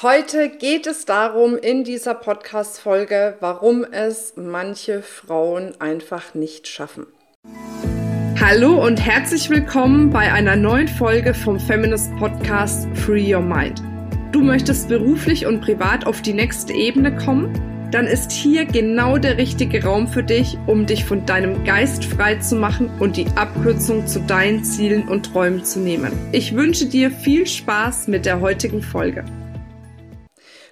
Heute geht es darum in dieser Podcast-Folge, warum es manche Frauen einfach nicht schaffen. Hallo und herzlich willkommen bei einer neuen Folge vom Feminist Podcast Free Your Mind. Du möchtest beruflich und privat auf die nächste Ebene kommen? Dann ist hier genau der richtige Raum für dich, um dich von deinem Geist frei zu machen und die Abkürzung zu deinen Zielen und Träumen zu nehmen. Ich wünsche dir viel Spaß mit der heutigen Folge.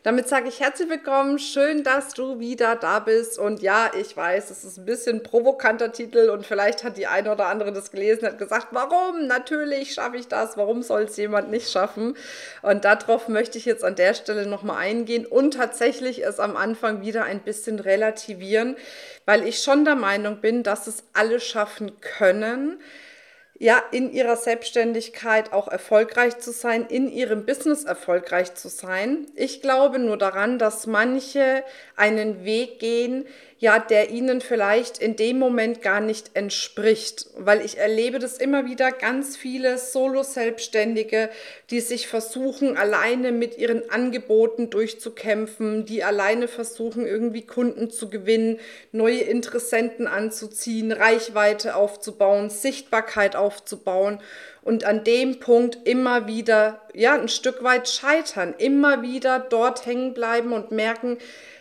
Damit sage ich herzlich willkommen. Schön, dass du wieder da bist. Und ja, ich weiß, es ist ein bisschen provokanter Titel und vielleicht hat die eine oder andere das gelesen und hat gesagt, warum? Natürlich schaffe ich das. Warum soll es jemand nicht schaffen? Und darauf möchte ich jetzt an der Stelle nochmal eingehen und tatsächlich es am Anfang wieder ein bisschen relativieren, weil ich schon der Meinung bin, dass es alle schaffen können ja, in ihrer Selbstständigkeit auch erfolgreich zu sein, in ihrem Business erfolgreich zu sein. Ich glaube nur daran, dass manche einen Weg gehen, ja, der ihnen vielleicht in dem Moment gar nicht entspricht, weil ich erlebe das immer wieder ganz viele Solo-Selbstständige, die sich versuchen, alleine mit ihren Angeboten durchzukämpfen, die alleine versuchen, irgendwie Kunden zu gewinnen, neue Interessenten anzuziehen, Reichweite aufzubauen, Sichtbarkeit aufzubauen und an dem Punkt immer wieder, ja, ein Stück weit scheitern, immer wieder dort hängen bleiben und merken,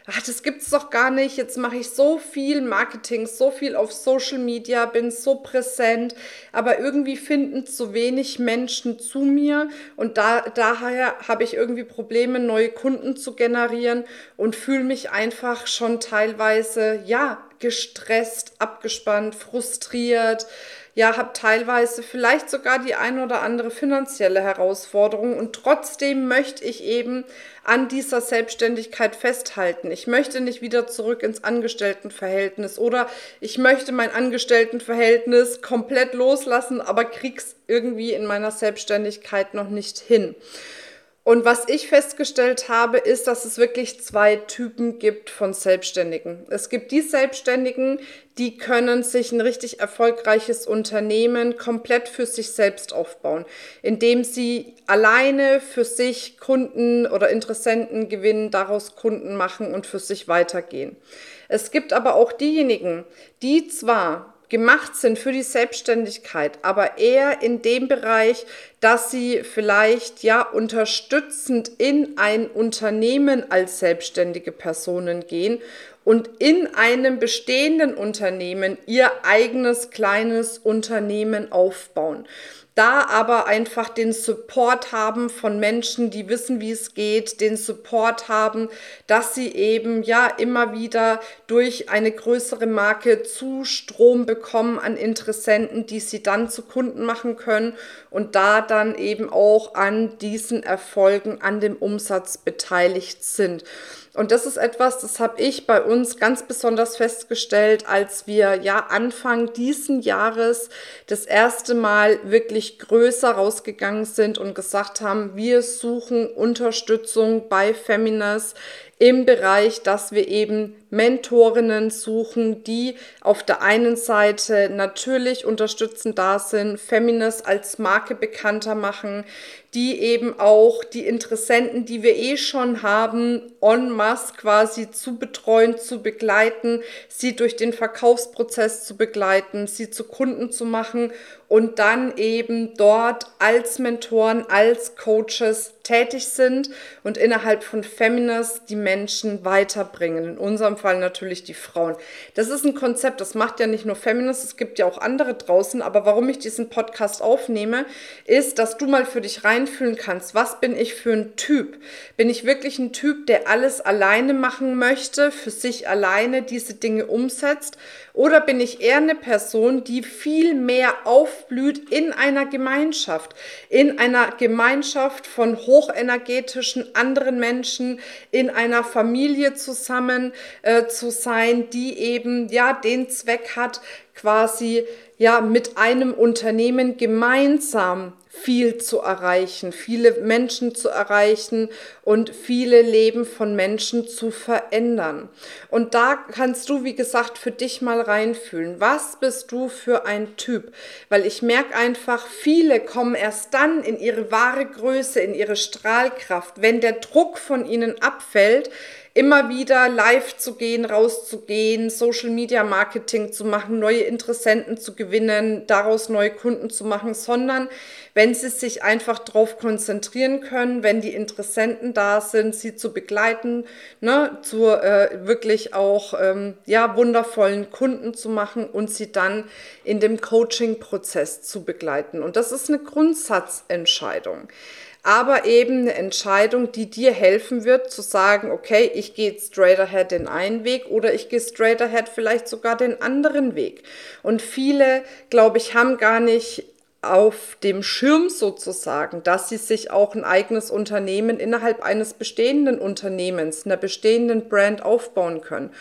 ach, das gibt's doch gar nicht. Jetzt mache ich so viel Marketing, so viel auf Social Media, bin so präsent, aber irgendwie finden zu wenig Menschen zu mir und da, daher habe ich irgendwie Probleme, neue Kunden zu generieren und fühle mich einfach schon teilweise, ja, gestresst, abgespannt, frustriert, ja, habe teilweise vielleicht sogar die ein oder andere finanzielle Herausforderung und trotzdem möchte ich eben an dieser Selbstständigkeit festhalten. Ich möchte nicht wieder zurück ins Angestelltenverhältnis oder ich möchte mein Angestelltenverhältnis komplett loslassen, aber krieg's irgendwie in meiner Selbstständigkeit noch nicht hin. Und was ich festgestellt habe, ist, dass es wirklich zwei Typen gibt von Selbstständigen. Es gibt die Selbstständigen, die können sich ein richtig erfolgreiches Unternehmen komplett für sich selbst aufbauen, indem sie alleine für sich Kunden oder Interessenten gewinnen, daraus Kunden machen und für sich weitergehen. Es gibt aber auch diejenigen, die zwar gemacht sind für die Selbstständigkeit, aber eher in dem Bereich, dass sie vielleicht ja unterstützend in ein Unternehmen als selbstständige Personen gehen und in einem bestehenden Unternehmen ihr eigenes kleines Unternehmen aufbauen da aber einfach den Support haben von Menschen, die wissen, wie es geht, den Support haben, dass sie eben ja immer wieder durch eine größere Marke Zustrom bekommen an Interessenten, die sie dann zu Kunden machen können und da dann eben auch an diesen Erfolgen, an dem Umsatz beteiligt sind. Und das ist etwas, das habe ich bei uns ganz besonders festgestellt, als wir ja Anfang diesen Jahres das erste Mal wirklich größer rausgegangen sind und gesagt haben, wir suchen Unterstützung bei Feminas im Bereich, dass wir eben Mentorinnen suchen, die auf der einen Seite natürlich unterstützend da sind, Feminist als Marke bekannter machen, die eben auch die Interessenten, die wir eh schon haben, en masse quasi zu betreuen, zu begleiten, sie durch den Verkaufsprozess zu begleiten, sie zu Kunden zu machen und dann eben dort als Mentoren, als Coaches tätig sind und innerhalb von Feminist die Menschen weiterbringen. In unserem Fall natürlich die Frauen. Das ist ein Konzept, das macht ja nicht nur Feminist, es gibt ja auch andere draußen. Aber warum ich diesen Podcast aufnehme, ist, dass du mal für dich reinfühlen kannst, was bin ich für ein Typ? Bin ich wirklich ein Typ, der alles alleine machen möchte, für sich alleine diese Dinge umsetzt? Oder bin ich eher eine Person, die viel mehr aufblüht in einer Gemeinschaft, in einer Gemeinschaft von hochenergetischen anderen Menschen, in einer Familie zusammen äh, zu sein, die eben ja den Zweck hat, quasi ja mit einem Unternehmen gemeinsam viel zu erreichen, viele Menschen zu erreichen und viele Leben von Menschen zu verändern. Und da kannst du, wie gesagt, für dich mal reinfühlen. Was bist du für ein Typ? Weil ich merke einfach, viele kommen erst dann in ihre wahre Größe, in ihre Strahlkraft, wenn der Druck von ihnen abfällt, immer wieder live zu gehen, rauszugehen, Social Media Marketing zu machen, neue Interessenten zu gewinnen, daraus neue Kunden zu machen, sondern wenn sie sich einfach darauf konzentrieren können, wenn die Interessenten da sind, sie zu begleiten, ne, zu äh, wirklich auch ähm, ja, wundervollen Kunden zu machen und sie dann in dem Coaching-Prozess zu begleiten. Und das ist eine Grundsatzentscheidung aber eben eine Entscheidung, die dir helfen wird, zu sagen, okay, ich gehe straight ahead den einen Weg oder ich gehe straight ahead vielleicht sogar den anderen Weg. Und viele, glaube ich, haben gar nicht auf dem Schirm sozusagen, dass sie sich auch ein eigenes Unternehmen innerhalb eines bestehenden Unternehmens, einer bestehenden Brand aufbauen können.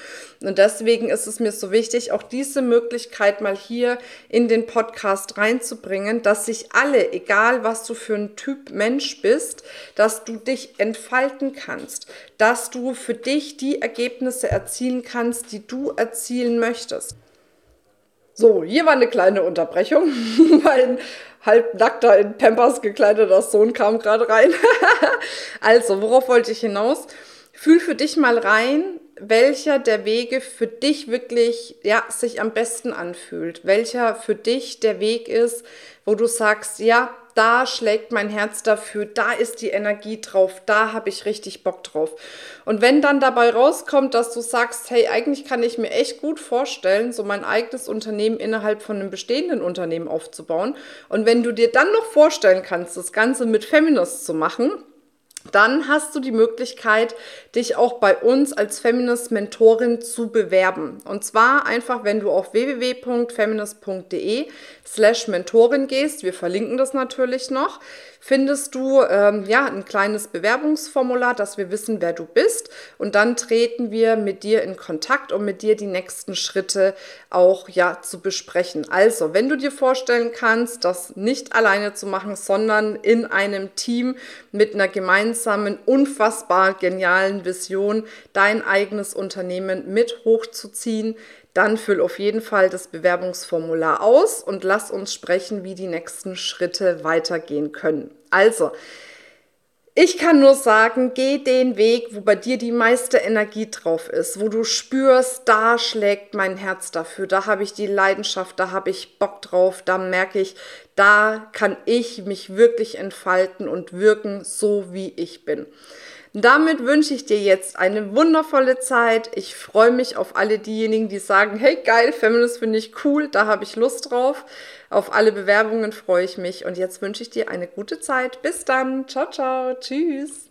Und deswegen ist es mir so wichtig, auch diese Möglichkeit mal hier in den Podcast reinzubringen, dass sich alle, egal was du für ein Typ Mensch bist, dass du dich entfalten kannst, dass du für dich die Ergebnisse erzielen kannst, die du erzielen möchtest. So, hier war eine kleine Unterbrechung. mein halbnackter in Pampers gekleideter Sohn kam gerade rein. also, worauf wollte ich hinaus? Fühl für dich mal rein, welcher der Wege für dich wirklich ja, sich am besten anfühlt. Welcher für dich der Weg ist, wo du sagst, ja, da schlägt mein Herz dafür, da ist die Energie drauf, da habe ich richtig Bock drauf. Und wenn dann dabei rauskommt, dass du sagst, hey, eigentlich kann ich mir echt gut vorstellen, so mein eigenes Unternehmen innerhalb von einem bestehenden Unternehmen aufzubauen. Und wenn du dir dann noch vorstellen kannst, das Ganze mit Feminist zu machen, dann hast du die Möglichkeit, dich auch bei uns als Feminist Mentorin zu bewerben. Und zwar einfach, wenn du auf www.feminist.de slash Mentorin gehst, wir verlinken das natürlich noch, findest du ähm, ja ein kleines Bewerbungsformular, dass wir wissen, wer du bist. Und dann treten wir mit dir in Kontakt, um mit dir die nächsten Schritte auch ja zu besprechen. Also, wenn du dir vorstellen kannst, das nicht alleine zu machen, sondern in einem Team mit einer gemeinsamen, unfassbar genialen Vision, dein eigenes Unternehmen mit hochzuziehen, dann füll auf jeden Fall das Bewerbungsformular aus und lass uns sprechen, wie die nächsten Schritte weitergehen können. Also, ich kann nur sagen, geh den Weg, wo bei dir die meiste Energie drauf ist, wo du spürst, da schlägt mein Herz dafür, da habe ich die Leidenschaft, da habe ich Bock drauf, da merke ich, da kann ich mich wirklich entfalten und wirken, so wie ich bin. Damit wünsche ich dir jetzt eine wundervolle Zeit. Ich freue mich auf alle diejenigen, die sagen, hey geil, Feminist finde ich cool, da habe ich Lust drauf. Auf alle Bewerbungen freue ich mich und jetzt wünsche ich dir eine gute Zeit. Bis dann. Ciao, ciao. Tschüss.